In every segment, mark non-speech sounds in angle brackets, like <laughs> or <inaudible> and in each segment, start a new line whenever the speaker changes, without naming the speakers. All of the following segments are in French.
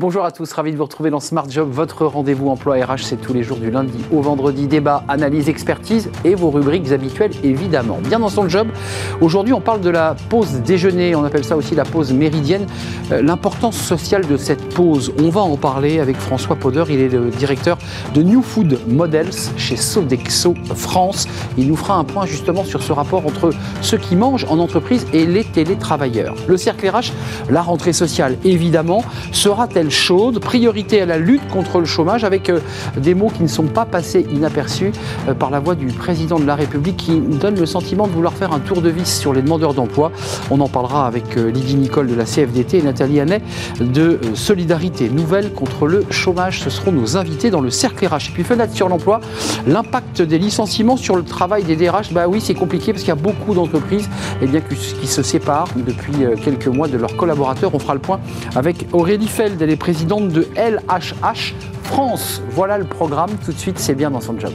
Bonjour à tous, ravi de vous retrouver dans Smart Job. Votre rendez-vous emploi RH, c'est tous les jours du lundi au vendredi. Débat, analyse, expertise et vos rubriques habituelles, évidemment. Bien dans son job, aujourd'hui, on parle de la pause déjeuner. On appelle ça aussi la pause méridienne. Euh, l'importance sociale de cette pause, on va en parler avec François Poder. Il est le directeur de New Food Models chez Sodexo France. Il nous fera un point justement sur ce rapport entre ceux qui mangent en entreprise et les télétravailleurs. Le cercle RH, la rentrée sociale, évidemment, sera-t-elle chaude, priorité à la lutte contre le chômage, avec euh, des mots qui ne sont pas passés inaperçus euh, par la voix du président de la République qui donne le sentiment de vouloir faire un tour de vis sur les demandeurs d'emploi. On en parlera avec euh, Lydie Nicole de la CFDT et Nathalie Hannet de Solidarité Nouvelle contre le chômage. Ce seront nos invités dans le cercle RH. Et puis fenêtre sur l'emploi, l'impact des licenciements sur le travail des DRH, bah oui c'est compliqué parce qu'il y a beaucoup d'entreprises eh qui se séparent depuis quelques mois de leurs collaborateurs. On fera le point avec Aurélie Feld, elle présidente de LHH France. Voilà le programme. Tout de suite, c'est bien dans son job.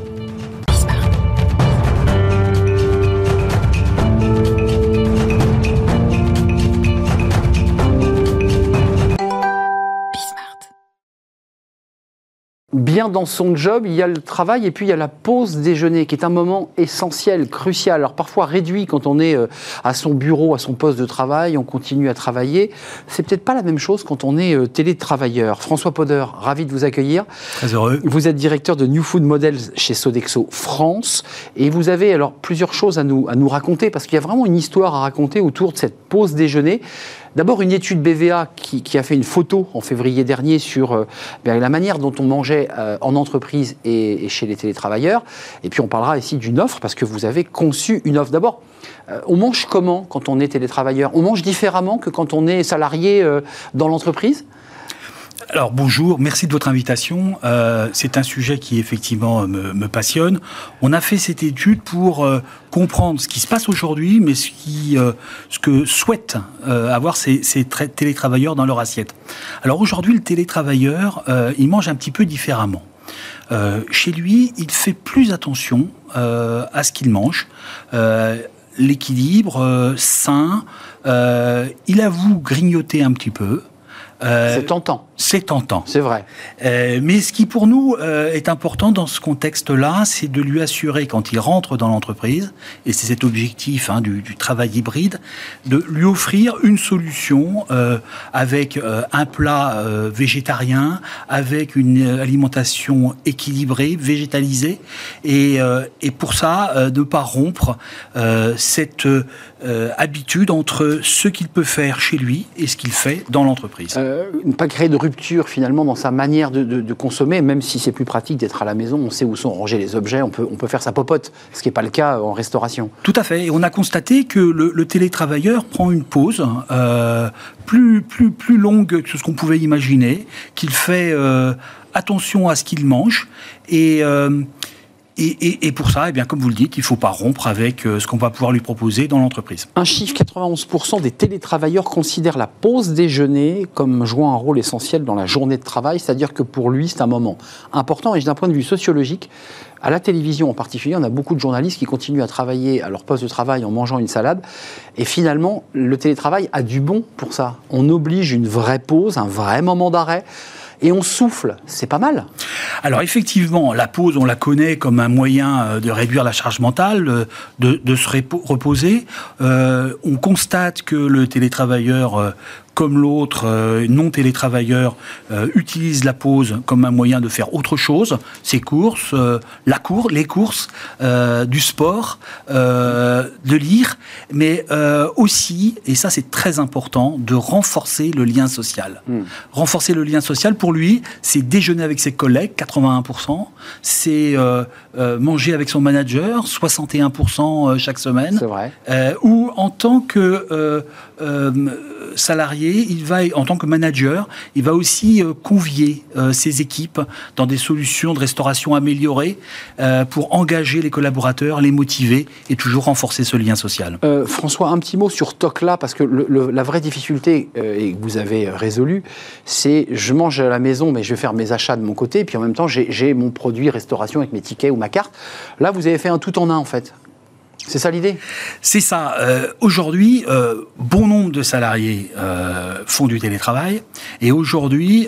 Bien dans son job, il y a le travail et puis il y a la pause déjeuner qui est un moment essentiel, crucial. Alors parfois réduit quand on est euh, à son bureau, à son poste de travail, on continue à travailler. C'est peut-être pas la même chose quand on est euh, télétravailleur. François Poder, ravi de vous accueillir.
Très heureux.
Vous êtes directeur de New Food Models chez Sodexo France et vous avez alors plusieurs choses à nous, à nous raconter parce qu'il y a vraiment une histoire à raconter autour de cette pause déjeuner. D'abord, une étude BVA qui, a fait une photo en février dernier sur euh, ben, la manière dont on mangeait euh, en entreprise et, chez les télétravailleurs. Et puis, on parlera ici d'une offre parce que vous avez conçu une offre. D'abord, euh, on mange comment quand on est télétravailleur? On mange différemment que quand on est salarié dans l'entreprise?
Alors bonjour, merci de votre invitation. Euh, c'est un sujet qui effectivement me, passionne. On a fait cette étude pour euh, comprendre ce qui se passe aujourd'hui, mais ce, qui, euh, ce que souhaitent avoir ces, ces télétravailleurs dans leur assiette. Alors aujourd'hui, le télétravailleur, il mange un petit peu différemment. chez lui, il fait plus attention à ce qu'il mange. L'équilibre sain, il avoue grignoter un petit peu.
c'est tentant
c'est tentant.
C'est vrai.
Euh, mais ce qui pour nous euh, est important dans ce contexte-là, c'est de lui assurer quand il rentre dans l'entreprise, et c'est cet objectif hein, du, travail hybride, de lui offrir une solution euh, avec un plat végétarien, avec une alimentation équilibrée, végétalisée, et, et pour ça, ne pas rompre cette habitude entre ce qu'il peut faire chez lui et ce qu'il fait dans l'entreprise.
pas créer de rupture finalement dans sa manière de, consommer, même si c'est plus pratique d'être à la maison, on sait où sont rangés les objets, on peut, on peut faire sa popote, ce qui n'est pas le cas en restauration.
Tout à fait, et on a constaté que le, télétravailleur prend une pause euh, plus, plus, plus longue que ce qu'on pouvait imaginer, qu'il fait euh, attention à ce qu'il mange, et... Euh, et, pour ça, eh bien, comme vous le dites, il ne faut pas rompre avec euh, ce qu'on va pouvoir lui proposer dans l'entreprise.
Un chiffre, 91% des télétravailleurs considèrent la pause déjeuner comme jouant un rôle essentiel dans la journée de travail, c'est-à-dire que pour lui, c'est un moment important. Et d'un point de vue sociologique, à la télévision en particulier, on a beaucoup de journalistes qui continuent à travailler à leur poste de travail en mangeant une salade. Et finalement, le télétravail a du bon pour ça. On oblige une vraie pause, un vrai moment d'arrêt et on souffle. C'est pas mal.
Alors effectivement, la pause, on la connaît comme un moyen euh, de réduire la charge mentale, euh, de, se reposer. Euh, on constate que le télétravailleur comme l'autre euh, non télétravailleur euh, utilise la pause comme un moyen de faire autre chose, ses courses, euh, la cour, les courses, du sport, de lire, mais aussi, et ça c'est très important, de renforcer le lien social. Hmm. Renforcer le lien social pour lui, c'est déjeuner avec ses collègues, 81%, c'est manger avec son manager, 61% chaque semaine,
vrai.
ou en tant que salarié, il va, en tant que manager, il va aussi euh, convier euh, ses équipes dans des solutions de restauration améliorées euh, pour engager les collaborateurs, les motiver et toujours renforcer ce lien social.
François, un petit mot sur Tocla, parce que la vraie difficulté, et que vous avez résolue, c'est je mange à la maison, mais je vais faire mes achats de mon côté, et puis en même temps, j'ai mon produit restauration avec mes tickets ou ma carte. Là, vous avez fait un tout en un, en fait. C'est ça l'idée?
C'est ça. Euh, aujourd'hui, euh, bon nombre de salariés euh, font du télétravail. Et aujourd'hui,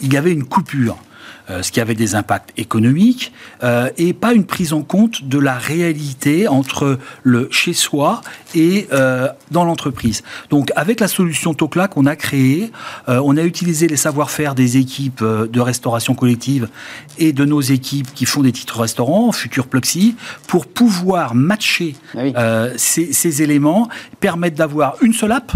il y avait une coupure ce qui avait des impacts économiques, euh, et pas une prise en compte de la réalité entre le chez soi et euh, dans l'entreprise. Donc avec la solution Tocla qu'on a créée, on a utilisé les savoir-faire des équipes de restauration collective et de nos équipes qui font des titres restaurants, Futur Pluxi, pour pouvoir matcher ah ces, ces éléments, permettre d'avoir une seule app,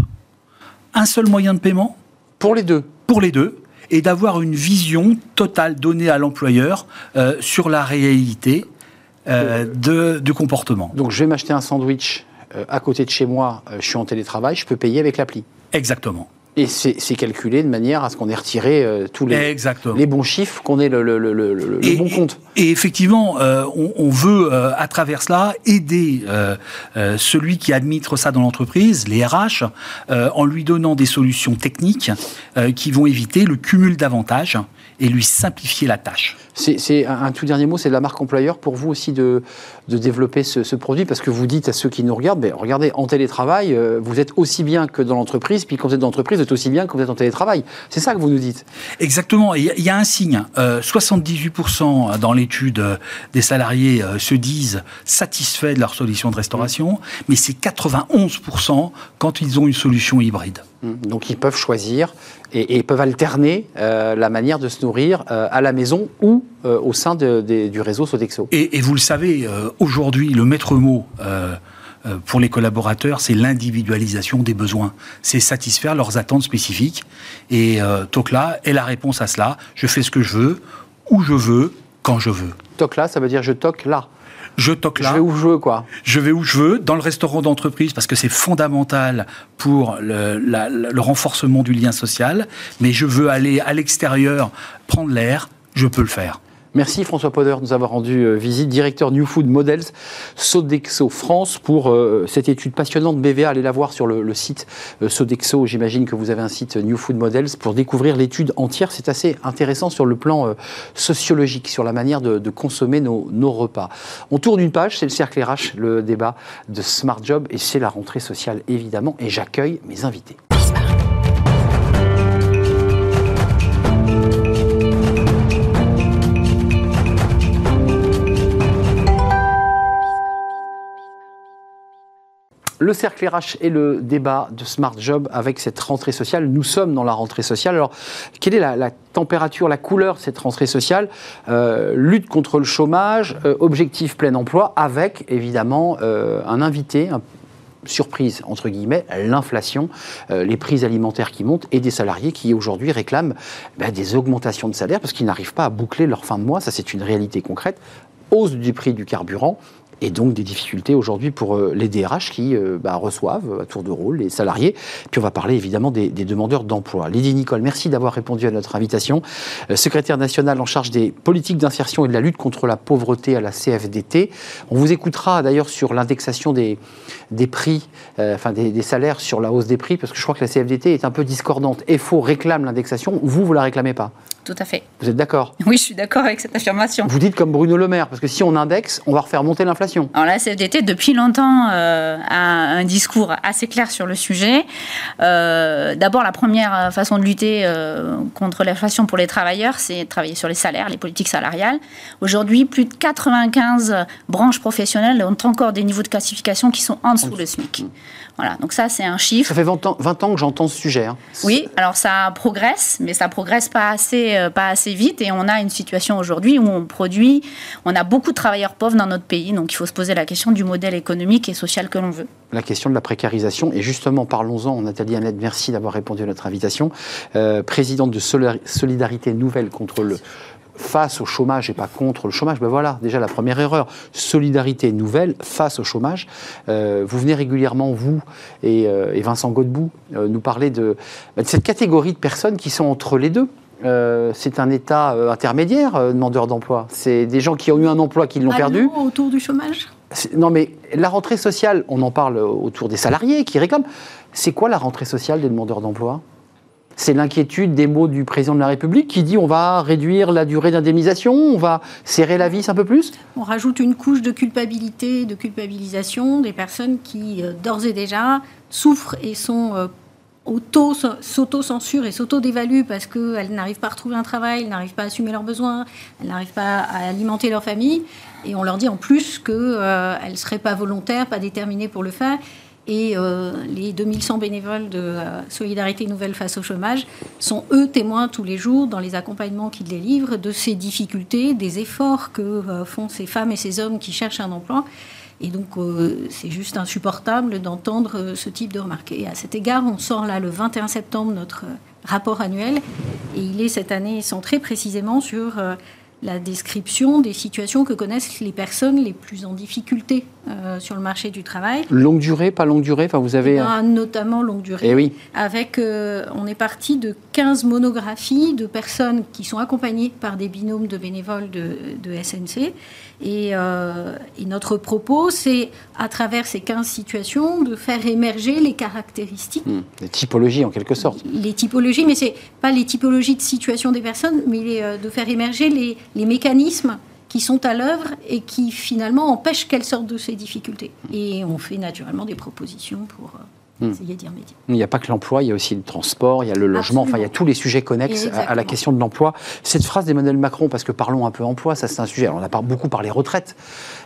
un seul moyen de paiement.
Pour les deux
Pour les deux et d'avoir une vision totale donnée à l'employeur euh, sur la réalité euh, de, du comportement.
Donc je vais m'acheter un sandwich euh, à côté de chez moi, je suis en télétravail, je peux payer avec l'appli.
Exactement.
Et c'est calculé de manière à ce qu'on ait retiré euh, tous les, les, bons chiffres, qu'on ait le, bon compte.
Et effectivement, euh, on, veut, euh, à travers cela, aider celui qui administre ça dans l'entreprise, les RH, en lui donnant des solutions techniques qui vont éviter le cumul d'avantages et lui simplifier la tâche.
C'est un, tout dernier mot, c'est la marque employeur pour vous aussi de, de développer ce, produit parce que vous dites à ceux qui nous regardent, mais regardez, en télétravail, euh, vous êtes aussi bien que dans l'entreprise, puis quand vous êtes dans l'entreprise, vous êtes aussi bien que vous êtes en télétravail. C'est ça que vous nous dites.
Exactement. Il y, a un signe. 78% euh, dans l'étude euh, des salariés se disent satisfaits de leur solution de restauration, mais c'est 91% quand ils ont une solution hybride.
Mmh. Donc ils peuvent choisir et, peuvent alterner euh, la manière de se nourrir euh, à la maison ou euh, au sein du réseau Sodexo.
Et, vous le savez, aujourd'hui, le maître mot pour les collaborateurs, c'est l'individualisation des besoins. C'est satisfaire leurs attentes spécifiques. Et Tocla est la réponse à cela. Je fais ce que je veux, où je veux, quand je veux.
Tocla, ça veut dire je toque là
je toque là.
Je vais où je veux, quoi.
Je vais où je veux, dans le restaurant d'entreprise, parce que c'est fondamental pour le, le, renforcement du lien social. Mais je veux aller à l'extérieur, prendre l'air, je peux le faire.
Merci François Poder de nous avoir rendu euh, visite, directeur New Food Models Sodexo France pour euh, cette étude passionnante BVA. Allez la voir sur le, site euh, Sodexo. J'imagine que vous avez un site New Food Models pour découvrir l'étude entière. C'est assez intéressant sur le plan sociologique, sur la manière de, consommer nos, nos, repas. On tourne une page, c'est le cercle RH, le débat de Smart Job et c'est la rentrée sociale évidemment. Et j'accueille mes invités. Le cercle RH et le débat de Smart Job avec cette rentrée sociale. Nous sommes dans la rentrée sociale. Alors, quelle est la, température, la couleur de cette rentrée sociale? Euh, Lutte contre le chômage, euh, objectif plein emploi, avec évidemment euh, un invité, surprise, entre guillemets, l'inflation, les prix alimentaires qui montent et des salariés qui aujourd'hui réclament ben, des augmentations de salaire parce qu'ils n'arrivent pas à boucler leur fin de mois. Ça, c'est une réalité concrète. Hausse du prix du carburant, et donc des difficultés aujourd'hui pour euh, les DRH qui euh, bah, reçoivent à tour de rôle les salariés. Puis on va parler évidemment des, demandeurs d'emploi. Lydie Nicole, merci d'avoir répondu à notre invitation. Euh, secrétaire nationale en charge des politiques d'insertion et de la lutte contre la pauvreté à la CFDT. On vous écoutera d'ailleurs sur l'indexation des, prix, salaires sur la hausse des prix, parce que je crois que la CFDT est un peu discordante. EFO réclame l'indexation, vous, vous la réclamez pas?
Tout à fait.
Vous êtes d'accord?
Oui, je suis d'accord avec cette affirmation.
Vous dites comme Bruno Le Maire, parce que si on indexe, on va refaire monter l'inflation.
Alors la CFDT, depuis longtemps, euh, a un discours assez clair sur le sujet. Euh, d'abord, la première façon de lutter euh, contre l'inflation pour les travailleurs, c'est de travailler sur les salaires, les politiques salariales. Aujourd'hui, plus de 95 branches professionnelles ont encore des niveaux de classification qui sont en dessous le SMIC. Voilà, donc ça, c'est un chiffre.
Ça fait 20 ans, 20 ans que j'entends ce sujet. Hein.
Oui, alors ça progresse, mais ça progresse pas assez, euh, pas assez vite. Et on a une situation aujourd'hui où on produit, on a beaucoup de travailleurs pauvres dans notre pays. Donc il faut se poser la question du modèle économique et social que l'on veut.
La question de la précarisation. Et justement, parlons-en. Nathalie Annette, merci d'avoir répondu à notre invitation. Euh, présidente de Solidarité Nouvelle contre le face au chômage et pas contre le chômage. Ben voilà, déjà la première erreur. Solidarité nouvelle face au chômage. Euh, vous venez régulièrement, vous et, euh, Vincent Godbout, euh, nous parler de, ben, de, cette catégorie de personnes qui sont entre les deux. c'est un état intermédiaire, demandeur d'emploi. C'est des gens qui ont eu un emploi qui l'ont perdu.
Autour du chômage?
Non, mais la rentrée sociale, on en parle autour des salariés qui réclament. C'est quoi la rentrée sociale des demandeurs d'emploi? C'est l'inquiétude des mots du président de la République qui dit on va réduire la durée d'indemnisation, on va serrer la vis un peu plus
On rajoute une couche de culpabilité, de culpabilisation des personnes qui, euh, d'ores et déjà, souffrent et sont euh, auto, s'auto-censurent et s'auto-dévaluent parce qu'elles n'arrivent pas à retrouver un travail, elles n'arrivent pas à assumer leurs besoins, elles n'arrivent pas à alimenter leur famille. Et on leur dit en plus qu'elles euh, ne seraient pas volontaires, pas déterminées pour le faire. Et euh, les 2100 bénévoles de euh, Solidarité Nouvelle face au chômage sont, eux, témoins tous les jours, dans les accompagnements qu'ils délivrent, de ces difficultés, des efforts que euh, font ces femmes et ces hommes qui cherchent un emploi. Et donc, c'est juste insupportable d'entendre ce type de remarques. Et à cet égard, on sort là le 21 septembre notre rapport annuel. Et il est cette année centré précisément sur la description des situations que connaissent les personnes les plus en difficulté euh, sur le marché du travail.
Longue durée, pas longue durée enfin, vous avez...
Eh notamment longue durée.
Eh oui.
Avec, euh, on est parti de 15 monographies de personnes qui sont accompagnées par des binômes de bénévoles de, de SNC euh, et, notre propos, c'est, à travers ces 15 situations, de faire émerger les caractéristiques. Hmm.
les typologies, en quelque sorte.
Les typologies, mais ce n'est pas les typologies de situation des personnes, mais euh, de faire émerger les, les mécanismes qui sont à l'œuvre et qui finalement empêchent qu'elles sortent de ces difficultés. Et on fait naturellement des propositions pour euh, Hmm.
Il n'y a pas que l'emploi, il y a aussi le transport, il y a le logement, enfin il y a tous les sujets connexes à, la question de l'emploi. Cette phrase d'Emmanuel Macron, parce que parlons un peu emploi, ça c'est un sujet. Alors, on a beaucoup parlé retraite,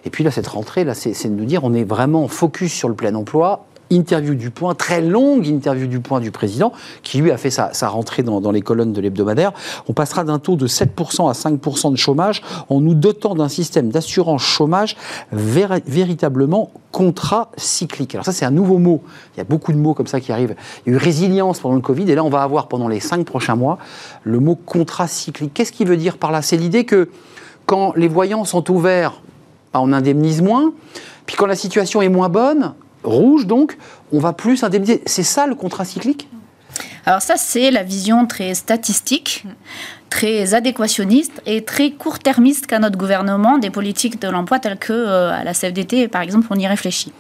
et puis là cette rentrée, là c'est de nous dire on est vraiment focus sur le plein emploi interview du point, très longue interview du point du président, qui lui a fait sa, rentrée dans, les colonnes de l'hebdomadaire. On passera d'un taux de 7% à 5% de chômage en nous dotant d'un système d'assurance chômage véritablement contracyclique. Alors ça, c'est un nouveau mot. Il y a beaucoup de mots comme ça qui arrivent. Il y a eu résilience pendant le Covid, et là, on va avoir pendant les cinq prochains mois le mot contracyclique. Qu'est-ce qu'il veut dire par là? C'est l'idée que quand les voyants sont ouverts, on indemnise moins, puis quand la situation est moins bonne, rouge, donc, on va plus indemniser. C'est ça le contrat cyclique?
Alors ça, c'est la vision très statistique, très adéquationniste et très court-termiste qu'a notre gouvernement des politiques de l'emploi telles que euh, à la CFDT, par exemple, on y réfléchit.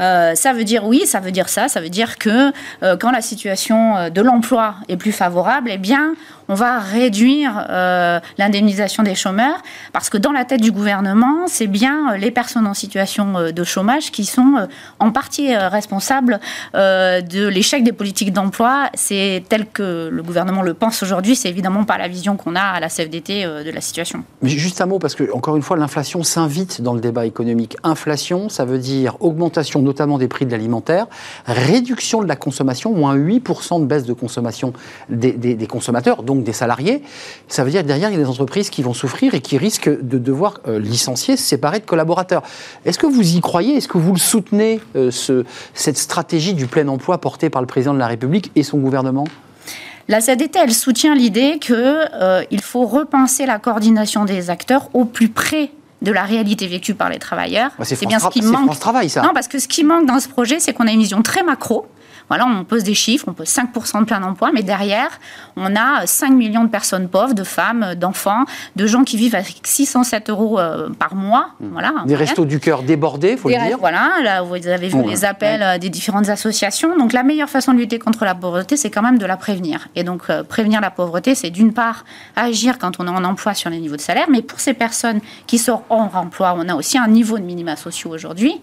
Euh, ça veut dire oui, ça veut dire ça, ça veut dire que euh, quand la situation de l'emploi est plus favorable, eh bien, on va réduire euh, l'indemnisation des chômeurs, parce que dans la tête du gouvernement, c'est bien euh, les personnes en situation euh, de chômage qui sont en partie responsables de l'échec des politiques d'emploi. C'est tel que le gouvernement le pense aujourd'hui, c'est évidemment pas la vision qu'on a à la CFDT de la situation.
Mais juste un mot, parce que, encore une fois, l'inflation s'invite dans le débat économique. Inflation, ça veut dire augmentation notamment des prix de l'alimentaire, réduction de la consommation, moins 8% de baisse de consommation des, consommateurs. Donc des salariés, ça veut dire que derrière, il y a des entreprises qui vont souffrir et qui risquent de devoir euh, licencier, se séparer de collaborateurs. Est-ce que vous y croyez? Est-ce que vous le soutenez, euh, ce, cette stratégie du plein emploi portée par le président de la République et son gouvernement?
La CDT, elle soutient l'idée qu'il euh, faut repenser la coordination des acteurs au plus près de la réalité vécue par les travailleurs.
Bah, c'est bien ce qui manque. Travail, ça.
Non, parce que ce qui manque dans ce projet, c'est qu'on a une vision très macro voilà, on pose des chiffres, on pose 5% de plein emploi, mais derrière, on a 5 millions de personnes pauvres, de femmes, d'enfants, de gens qui vivent avec 607 euros euh, par mois.
Mmh. Voilà, des restos du cœur débordés, faut le dire.
Voilà, là, vous avez vu les appels euh, des différentes associations. Donc la meilleure façon de lutter contre la pauvreté, c'est quand même de la prévenir. Et donc euh, prévenir la pauvreté, c'est d'une part agir quand on est en emploi sur les niveaux de salaire, mais pour ces personnes qui sont hors emploi, on a aussi un niveau de minima sociaux aujourd'hui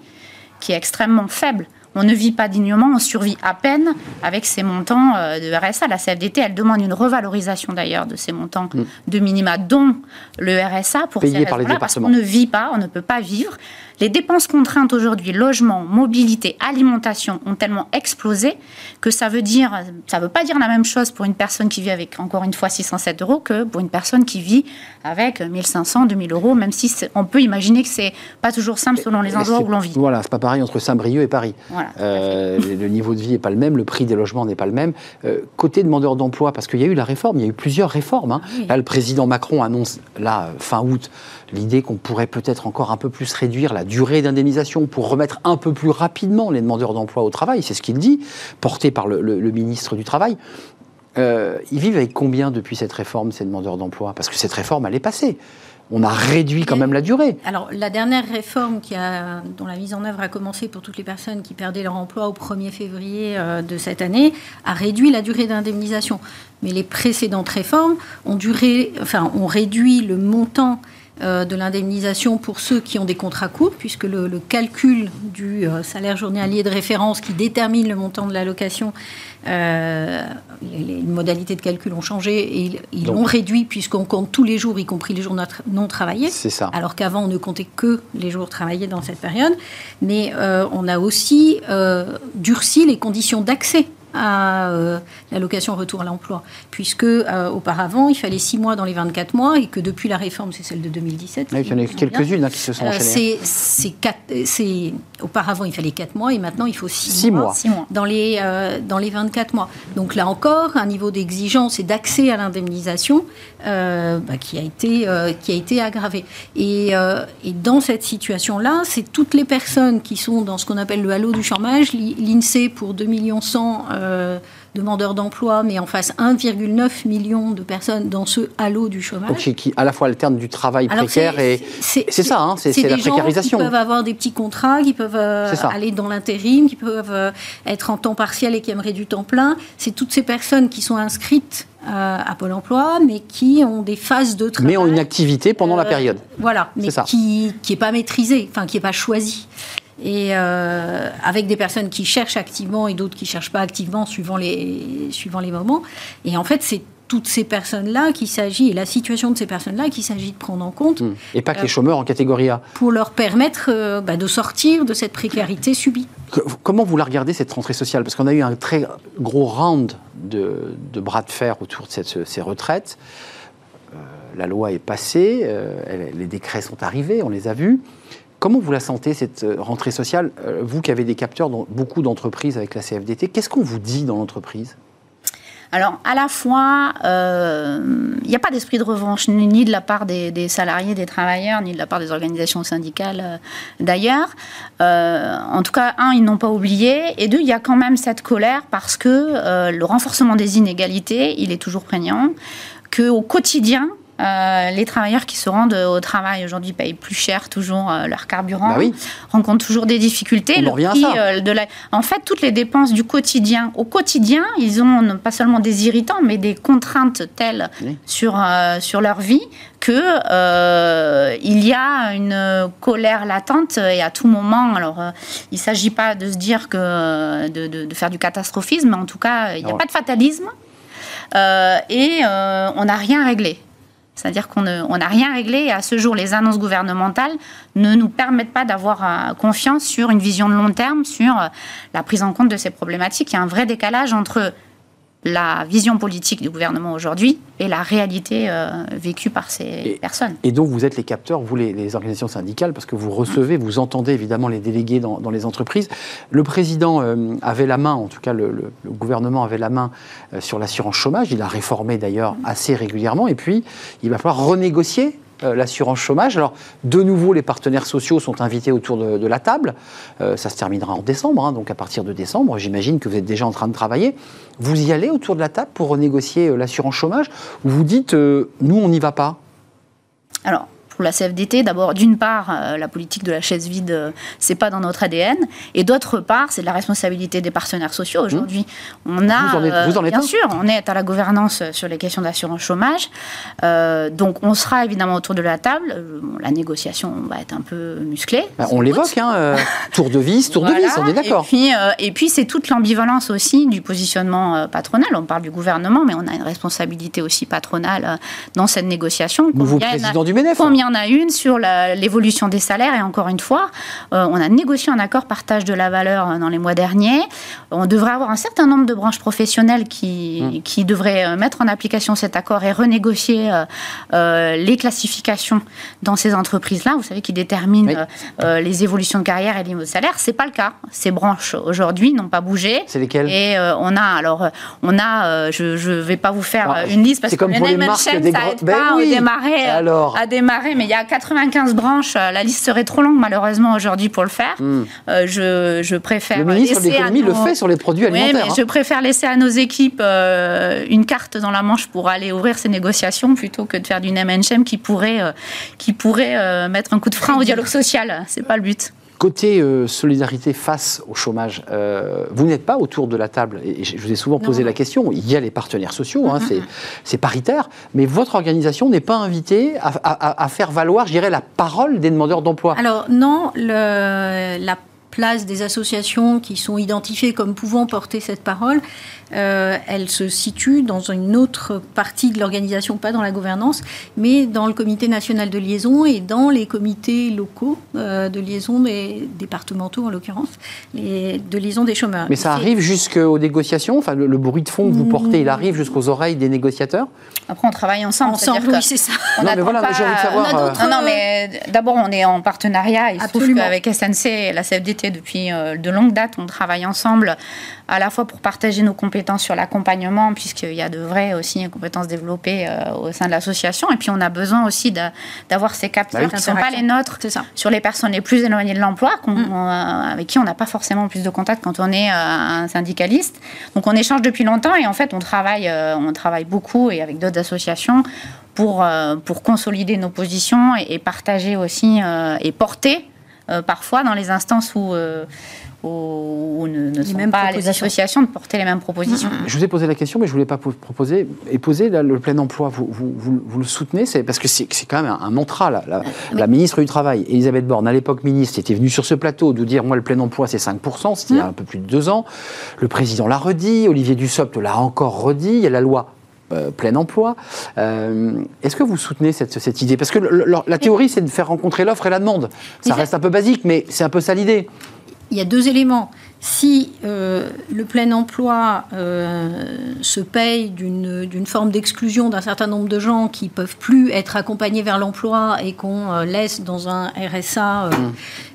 qui est extrêmement faible on ne vit pas dignement, on survit à peine avec ces montants euh, de RSA. La CFDT, elle demande une revalorisation d'ailleurs de ces montants mm. de minima, dont le RSA pour
Payé par les départements.
Parce qu'on ne vit pas, on ne peut pas vivre. Les dépenses contraintes aujourd'hui, logement, mobilité, alimentation, ont tellement explosé que ça veut dire, ça veut pas dire la même chose pour une personne qui vit avec encore une fois 607 euros que pour une personne qui vit avec 1500, 2000 euros, même si on peut imaginer que c'est pas toujours simple selon les endroits où l'on vit.
Voilà, c'est pas pareil entre Saint-Brieuc et Paris. Euh, le niveau de vie n'est pas le même, le prix des logements n'est pas le même. Euh, côté demandeur d'emploi, parce qu'il y a eu la réforme, il y a eu plusieurs réformes. Hein. Là, le président Macron annonce là fin août l'idée qu'on pourrait peut-être encore un peu plus réduire la durée d'indemnisation pour remettre un peu plus rapidement les demandeurs d'emploi au travail, c'est ce qu'il dit, porté par le, ministre du Travail. Euh, ils vivent avec combien depuis cette réforme, ces demandeurs d'emploi? Parce que cette réforme, elle est passée. on a réduit quand même la durée.
Alors, la dernière réforme dont la mise en œuvre a commencé pour toutes les personnes qui perdaient leur emploi au 1er février euh, de cette année a réduit la durée d'indemnisation. Mais les précédentes réformes ont, duré, enfin, ont réduit le montant de l'indemnisation pour ceux qui ont des contrats courts, puisque le, calcul du euh, salaire journalier de référence qui détermine le montant de l'allocation, euh, les, modalités de calcul ont changé et ils l'ont réduit puisqu'on compte tous les jours, y compris les jours non travaillés.
C'est ça.
Alors qu'avant, on ne comptait que les jours travaillés dans cette période. Mais on a aussi durci les conditions d'accès à euh, l'allocation retour à l'emploi, puisque euh, auparavant il fallait 6 mois dans les 24 mois et que depuis la réforme, c'est celle de 2017.
il y en a quelques-unes hein, qui se sont euh, enchaînées.
c'est, auparavant il fallait 4 mois et maintenant il faut 6, mois, Dans, les, dans les 24 mois. Donc là encore, un niveau d'exigence et d'accès à l'indemnisation bah, qui, a été, qui a été aggravé. Et, et dans cette situation-là, c'est toutes les personnes qui sont dans ce qu'on appelle le halo du chômage, l'INSEE pour 2 millions 100 euh, demandeurs d'emploi, mais en face 1,9 million de personnes dans ce halo du chômage.
qui, à la fois alterne du travail précaire et c'est ça, hein, c'est la précarisation.
Qui peuvent avoir des petits contrats, qui peuvent euh, aller dans l'intérim, qui peuvent euh, être en temps partiel et qui aimeraient du temps plein. C'est toutes ces personnes qui sont inscrites à Pôle Emploi, mais qui ont des phases de travail.
Mais ont une activité pendant la période.
Voilà, mais qui n'est pas maîtrisée, enfin qui n'est pas choisie et euh, avec des personnes qui cherchent activement et d'autres qui ne cherchent pas activement suivant les, suivant les moments. Et en fait, c'est toutes ces personnes-là qu'il s'agit, et la situation de ces personnes-là qu'il s'agit de prendre en compte. Mmh.
Et pas que les chômeurs en catégorie A.
Pour leur permettre euh, bah, de sortir de cette précarité subie.
Comment vous la regardez, cette rentrée sociale? Parce qu'on a eu un très gros round de, de bras de fer autour de cette, ces retraites. Euh, la loi est passée, les décrets sont arrivés, on les a vus. Comment vous la sentez, cette euh, rentrée sociale euh, Vous qui avez des capteurs dans beaucoup d'entreprises avec la CFDT, qu'est-ce qu'on vous dit dans l'entreprise?
Alors, à la fois, il euh, n'y a pas d'esprit de revanche, ni de la part des, salariés, des travailleurs, ni de la part des organisations syndicales d'ailleurs. en tout cas, un, ils n'ont pas oublié, et deux, il y a quand même cette colère parce que le renforcement des inégalités, il est toujours prégnant, qu'au quotidien, euh, les travailleurs qui se rendent au travail aujourd'hui payent plus cher toujours euh, leur carburant, bah rencontrent toujours des difficultés.
le prix, euh,
de la... En fait, toutes les dépenses du quotidien, au quotidien, ils ont pas seulement des irritants, mais des contraintes telles sur, sur leur vie que il y a une colère latente et à tout moment. Alors, il ne s'agit pas de se dire que de, de, faire du catastrophisme, mais en tout cas, il n'y a pas de fatalisme. et on n'a rien réglé. C'est-à-dire qu'on n'a rien réglé et à ce jour, les annonces gouvernementales ne nous permettent pas d'avoir euh, confiance sur une vision de long terme, sur euh, la prise en compte de ces problématiques. Il y a un vrai décalage entre la vision politique du gouvernement aujourd'hui et la réalité euh, vécue par ces personnes.
Et donc vous êtes les capteurs, vous les, organisations syndicales, parce que vous recevez, vous entendez évidemment les délégués dans, les entreprises. Le président euh, avait la main, en tout cas le, gouvernement avait la main euh, sur l'assurance chômage, il a réformé d'ailleurs assez régulièrement, et puis il va falloir renégocier l'assurance chômage. Alors, de nouveau, les partenaires sociaux sont invités autour de, la table. Euh, ça se terminera en décembre, hein, donc à partir de décembre, j'imagine que vous êtes déjà en train de travailler. Vous y allez autour de la table pour renégocier euh, l'assurance chômage ou vous dites, nous, on n'y va pas?
Alors, pour la CFDT. D'abord, d'une part, euh, la politique de la chaise vide, euh, c'est pas dans notre ADN, et d'autre part, c'est de la responsabilité des partenaires sociaux. Mmh. Aujourd'hui, on a,
vous en êtes, vous en êtes
bien sûr, on est à la gouvernance sur les questions d'assurance chômage. Euh, donc, on sera évidemment autour de la table. la négociation va être un peu musclée.
Bah, on l'évoque, hein, <laughs> tour de vis, tour de vis, on est d'accord.
Et puis, et puis c'est toute l'ambivalence aussi du positionnement patronal. On parle du gouvernement, mais on a une responsabilité aussi patronale dans cette négociation.
Nouveau président du MENEF.
Il y en a une sur l'évolution des salaires. Et encore une fois, euh, on a négocié un accord partage de la valeur euh, dans les mois derniers. On devrait avoir un certain nombre de branches professionnelles qui, mmh. qui devraient euh, mettre en application cet accord et renégocier les classifications dans ces entreprises-là. Vous savez, qui déterminent les évolutions de carrière et les niveaux de salaire. C'est pas le cas. Ces branches aujourd'hui n'ont pas bougé.
C'est lesquelles?
Et on a alors, on a, je ne vais pas vous faire une liste parce
que comme pour les marques des
ça aide ben pas à démarrer, à démarrer Mais il y a 95 branches. La liste serait trop longue, malheureusement, aujourd'hui pour le faire.
Hmm.
Euh, je, je préfère.
Le ministre de l'économie le fait sur les produits
Oui,
alimentaires.
mais
hein.
je préfère laisser à nos équipes euh, une carte dans la manche pour aller ouvrir ces négociations plutôt que de faire du name and shame qui pourrait, euh, qui pourrait euh, mettre un coup de frein au dialogue social. C'est pas le but.
Côté euh, solidarité face au chômage, euh, vous n'êtes pas autour de la table. Et je vous ai souvent posé la question. Il y a les partenaires sociaux, hein,
Mm-hmm.
c'est- c'est paritaire, mais votre organisation n'est pas invitée à, à- à faire valoir, je dirais, la parole des demandeurs d'emploi.
Alors non, le- la place des associations qui sont identifiées comme pouvant porter cette parole, euh, elle se situe dans une autre partie de l'organisation, pas dans la gouvernance, mais dans le comité national de liaison et dans les comités locaux euh, de liaison des départementaux en l'occurrence, les, de liaison des chômeurs.
Mais ça arrive jusqu'aux négociations Enfin, le, le bruit de fond que vous portez, il arrive jusqu'aux oreilles des négociateurs?
Après, on travaille ensemble.
Ensemble, oui, c'est ça.
on
Non, mais voilà,
pas-
mais envie de savoir,
on a
euh,
Non, non, mais d'abord, on est en partenariat. Il se trouve
Absolument.
qu'avec SNC et la CFDT, depuis euh, de longue date, on travaille ensemble à la fois pour partager nos compétences sur l'accompagnement, puisqu'il y a de vraies aussi compétences développées euh, au sein de l'association. Et puis, on a besoin aussi d'a- d'avoir ces capteurs
Bah
qui ne sont pas les nôtres sur les personnes les plus éloignées de l'emploi,
Mm.
euh, avec qui on n'a pas forcément plus de contact quand on est un syndicaliste. Donc on échange depuis longtemps et en fait on travaille, on travaille beaucoup et avec d'autres associations pour, pour consolider nos positions et, et partager aussi euh, et porter euh, parfois dans les instances où, euh, où, ne, ne sont pas les associations de porter les mêmes propositions.
Je vous ai posé la question, mais je ne voulais pas po- proposer et poser là, le plein emploi. Vous, vous, vous- vous le soutenez c'est Parce que c'est c'est quand même un, un mantra. là. La, la ministre du Travail, Elisabeth Borne, à l'époque ministre, était venue sur ce plateau de dire Moi, le plein emploi, c'est 5%. C'était il y a un peu plus de deux ans. Le président l'a redit. Olivier Dussopt l'a encore redit. Il y a la loi. Euh, plein emploi. Euh, Est-ce que vous soutenez cette, cette idée? Parce que le- le- la théorie, c'est de faire rencontrer l'offre et la demande. Ça reste un peu basique, mais c'est un peu ça l'idée.
Il y a deux éléments. Si euh, le plein emploi se paye d'une forme d'exclusion d'un certain nombre de gens qui peuvent plus être accompagnés vers l'emploi et qu'on laisse dans un RSA euh,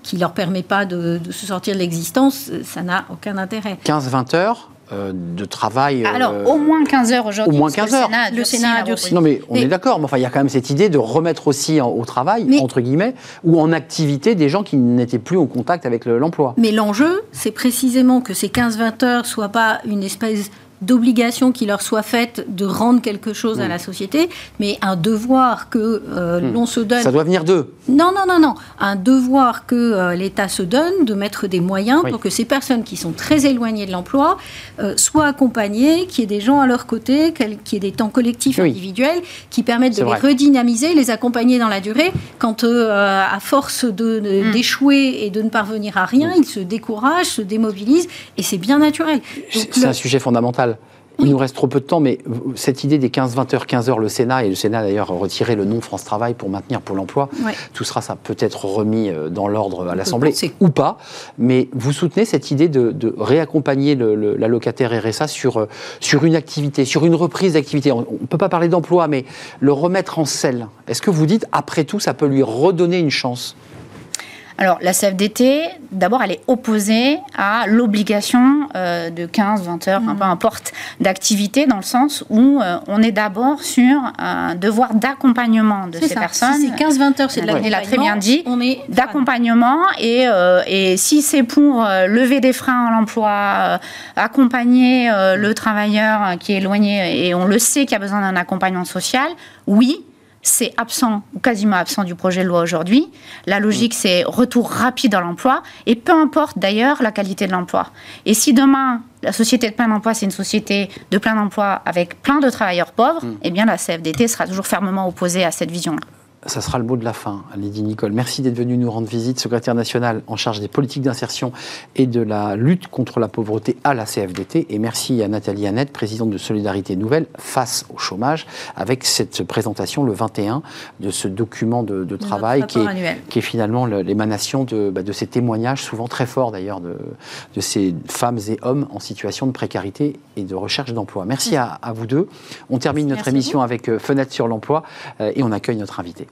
qui leur permet pas de, de se sortir de l'existence, ça n'a aucun intérêt.
15-20 heures euh, de travail. euh,
Alors au moins 15 heures aujourd'hui.
au moins
parce que
15 heures.
Le Sénat a durci.
Non, mais on
Mais-
est d'accord, mais enfin, il y a quand même cette idée de remettre aussi en- au travail,
Mais-
entre guillemets, ou en activité des gens qui n'étaient plus en contact avec le- l'emploi.
Mais l'enjeu, c'est précisément que ces 15-20 heures soient pas une espèce d'obligation qui leur soit faite de rendre quelque chose à
Mm.
la société, mais un devoir que euh, l'on se donne
Ça doit venir d'eux.
Non, non, non, non. Un devoir que euh, l'État se donne de mettre des moyens
Oui.
pour que ces personnes qui sont très éloignées de l'emploi euh, soient accompagnées, qu'il y ait des gens à leur côté, qu'il y ait des temps collectifs
Oui.
individuels qui permettent de les redynamiser, les accompagner dans la durée. Quand, euh, à force de- de- d'échouer et de ne parvenir à rien, ils se découragent, se démobilisent, et c'est bien naturel.
C'est
le-
un sujet fondamental. Il nous reste trop peu de temps, mais cette idée des 15-20 heures, 15 heures, le Sénat, et le Sénat d'ailleurs retiré le nom France Travail pour maintenir Pôle emploi, tout sera ça peut être remis euh, dans l'ordre à l'Assemblée, ou pas. Mais vous soutenez cette idée de, de réaccompagner le- l'allocataire RSA sur, euh, sur une activité, sur une reprise d'activité. On ne peut pas parler d'emploi, mais le remettre en selle. Est-ce que vous dites, après tout, ça peut lui redonner une chance?
Alors, la CFDT, d'abord, elle est opposée à l'obligation euh, de 15, 20 heures,
Mm.
peu importe, d'activité, dans le sens où euh, on est d'abord sur un devoir d'accompagnement de ces
ça.
personnes.
Si c'est 15-20 heures, c'est de
Ouais. Il a très bien
l'accompagnement,
dit.
On est
d'accompagnement et, euh, et si c'est pour euh, lever des freins à l'emploi, euh, accompagner euh, le travailleur qui est éloigné et on le sait qu'il y a besoin d'un accompagnement social, oui, c'est absent ou quasiment absent du projet de loi aujourd'hui. La logique, c'est retour rapide à l'emploi et peu importe d'ailleurs la qualité de l'emploi. Et si demain, la société de plein emploi, c'est une société de plein emploi avec plein de travailleurs pauvres, eh bien la CFDT sera toujours fermement opposée à cette vision-là.
Ça sera le mot de la fin, Lydie Nicole. Merci d'être venue nous rendre visite, secrétaire nationale en charge des politiques d'insertion et de la lutte contre la pauvreté à la CFDT. Et merci à Nathalie Annette, présidente de Solidarité Nouvelle, face au chômage, avec cette présentation le 21 de ce document de, de travail qui est, qui finalement le- l'émanation de, bah, de ces témoignages, souvent très forts d'ailleurs, de, de ces femmes et hommes en situation de précarité et de recherche d'emploi. Merci à, à vous deux. On termine notre
Merci
émission avec euh, Fenêtre sur l'emploi euh, et on accueille notre invité.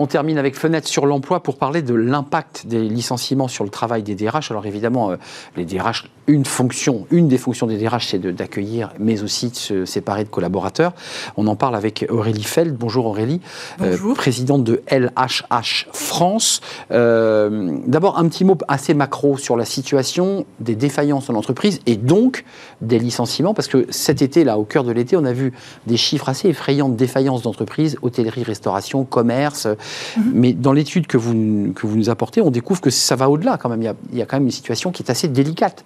On termine avec Fenêtre sur l'emploi pour parler de l'impact des licenciements sur le travail des DRH. Alors évidemment, euh, les DRH, une fonction, une des fonctions des DRH, c'est d'accueillir, mais aussi de se séparer de collaborateurs. On en parle avec Aurélie Feld. Bonjour Aurélie,
euh, Bonjour.
présidente de LHH France. Euh, d'abord, un petit mot assez macro sur la situation des défaillances en entreprise et donc des licenciements, parce que cet été, là, au cœur de l'été, on a vu des chiffres assez effrayants de défaillances d'entreprises, hôtellerie, restauration, commerce. Mhm. Mais dans l'étude que vous, que vous nous apportez, on découvre que ça va au-delà quand même. Il y, a, il y, a, quand même une situation qui est assez délicate.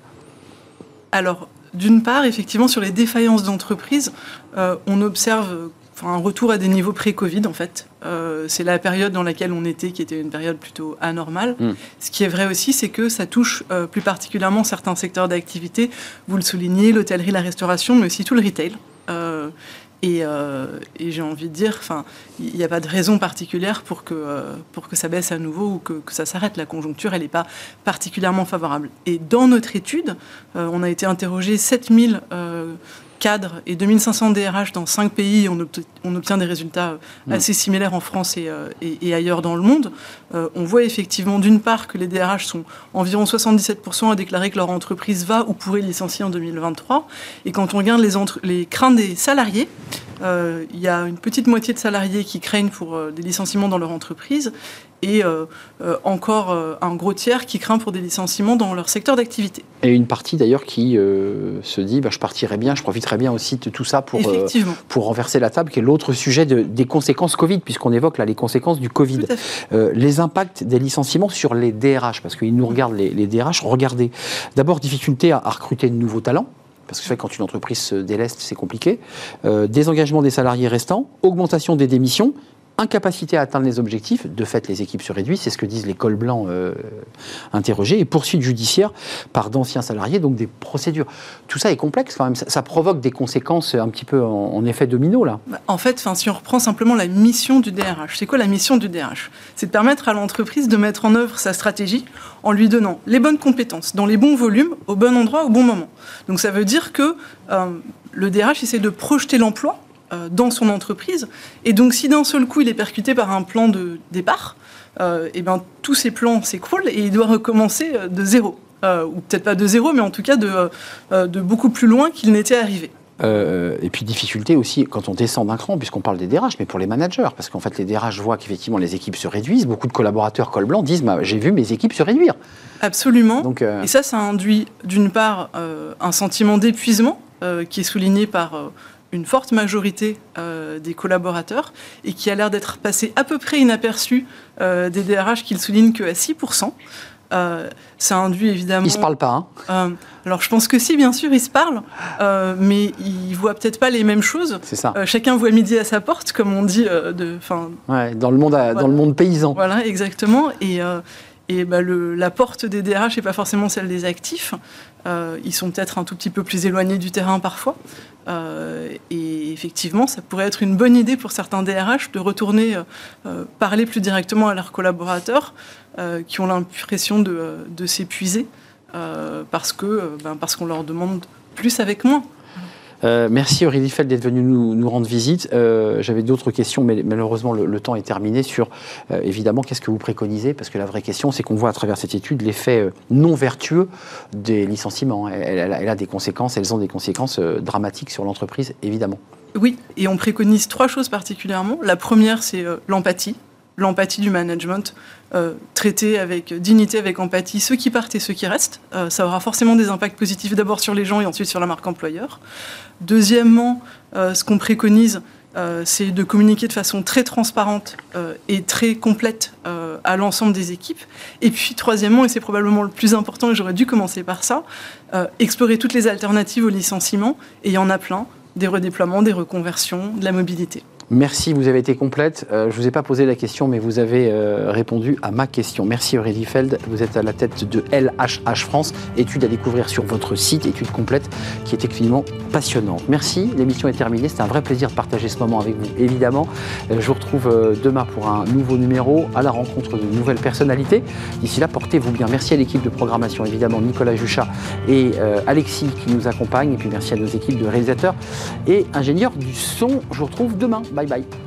Alors, d'une part, effectivement, sur les défaillances d'entreprises, euh, on observe un retour à des niveaux pré-Covid, en fait. Euh, c'est la période dans laquelle on était, qui était une période plutôt anormale. Mm. Ce qui est vrai aussi, c'est que ça touche euh, plus particulièrement certains secteurs d'activité. Vous le soulignez, l'hôtellerie, la restauration, mais aussi tout le retail. Euh, et, j'ai envie de dire, il n'y a pas de raison particulière pour que, pour que ça baisse à nouveau ou que, ça s'arrête. La conjoncture, elle n'est pas particulièrement favorable. Et dans notre étude, on a été interrogé 7000 cadres et 2500 DRH dans 5 pays, on, on obtient des résultats mm. assez similaires en France et, euh, et, et ailleurs dans le monde. Euh, on voit effectivement d'une part que les DRH sont environ 77% à déclarer que leur entreprise va ou pourrait licencier en 2023. Et quand on regarde les, les craintes des salariés, euh, il y a une petite moitié de salariés qui craignent pour euh, des licenciements dans leur entreprise et euh, encore un gros tiers qui craint pour des licenciements dans leur secteur d'activité.
Et une partie d'ailleurs qui se dit bah, je partirai bien, je profiterai bien aussi de tout ça pour, pour renverser la table, qui est l'autre sujet de, des conséquences Covid, puisqu'on évoque là les conséquences du Covid. les impacts des licenciements sur les DRH, parce qu'ils nous regardent les, les, DRH, regardez. D'abord, difficulté à, à recruter de nouveaux talents parce que quand une entreprise se déleste, c'est compliqué. Euh, désengagement des salariés restants, augmentation des démissions, incapacité à atteindre les objectifs, de fait les équipes se réduisent, c'est ce que disent les cols blancs euh, interrogés, et poursuite judiciaire par d'anciens salariés, donc des procédures. Tout ça est complexe quand même, ça, provoque des conséquences un petit peu en, effet domino là.
Bah, en fait, si on reprend simplement la mission du DRH, c'est quoi la mission du DRH C'est de permettre à l'entreprise de mettre en œuvre sa stratégie en lui donnant les bonnes compétences, dans les bons volumes, au bon endroit, au bon moment. Donc ça veut dire que euh, le DRH essaie de projeter l'emploi dans son entreprise. Et donc, si d'un seul coup, il est percuté par un plan de départ, euh, et ben, tous ces plans s'écroulent et il doit recommencer euh, de zéro. ou peut-être pas de zéro, mais en tout cas de, de beaucoup plus loin qu'il n'était arrivé.
et puis difficulté aussi quand on descend d'un cran, puisqu'on parle des DRH, mais pour les managers, parce qu'en fait les DRH voient qu'effectivement les équipes se réduisent. Beaucoup de collaborateurs col blanc disent bah, j'ai vu mes équipes se réduire.
Absolument. Donc, Et ça, ça induit d'une part un sentiment d'épuisement qui est souligné par une forte majorité euh, des collaborateurs et qui a l'air d'être passé à peu près inaperçu euh, des DRH qui le soulignent qu'à 6%. Euh, ça induit évidemment.
Ils se parlent pas.
Hein alors je pense que si, bien sûr, ils se parlent, mais ils voient peut-être pas les mêmes choses.
C'est ça.
chacun voit midi à sa porte, comme on dit. de,
ouais, dans le monde, dans le monde paysan.
Voilà, exactement. Et et bah, le, la porte des DRH n'est pas forcément celle des actifs. Euh, ils sont peut-être un tout petit peu plus éloignés du terrain parfois. Euh, et effectivement, ça pourrait être une bonne idée pour certains DRH de retourner euh, parler plus directement à leurs collaborateurs qui ont l'impression de, de s'épuiser ben, parce qu'on leur demande plus avec moins.
Euh, merci Aurélie Feld d'être venue nous, rendre visite. Euh, j'avais d'autres questions, mais malheureusement le, temps est terminé sur, euh, évidemment, qu'est-ce que vous préconisez? Parce que la vraie question, c'est qu'on voit à travers cette étude l'effet non vertueux des licenciements. Elle, a des conséquences, elles ont des conséquences dramatiques sur l'entreprise, évidemment.
Oui, et on préconise trois choses particulièrement. La première, c'est l'empathie l'empathie du management, euh, traiter avec dignité, avec empathie ceux qui partent et ceux qui restent. Euh, ça aura forcément des impacts positifs d'abord sur les gens et ensuite sur la marque employeur. Deuxièmement, euh, ce qu'on préconise, c'est de communiquer de façon très transparente et très complète à l'ensemble des équipes. Et puis troisièmement, et c'est probablement le plus important, et j'aurais dû commencer par ça, explorer toutes les alternatives au licenciement, et il y en a plein, des redéploiements, des reconversions, de la mobilité.
Merci, vous avez été complète. Euh, je ne vous ai pas posé la question, mais vous avez euh, répondu à ma question. Merci Aurélie Feld. Vous êtes à la tête de LHH France, étude à découvrir sur votre site, étude complète, qui est extrêmement passionnante. Merci, l'émission est terminée. C'était un vrai plaisir de partager ce moment avec vous, évidemment. Euh, je vous retrouve demain pour un nouveau numéro à la rencontre de nouvelles personnalités. D'ici là, portez-vous bien. Merci à l'équipe de programmation, évidemment, Nicolas Juchat et Alexis qui nous accompagnent. Et puis merci à nos équipes de réalisateurs et ingénieurs du son. Je vous retrouve demain. Bye bye.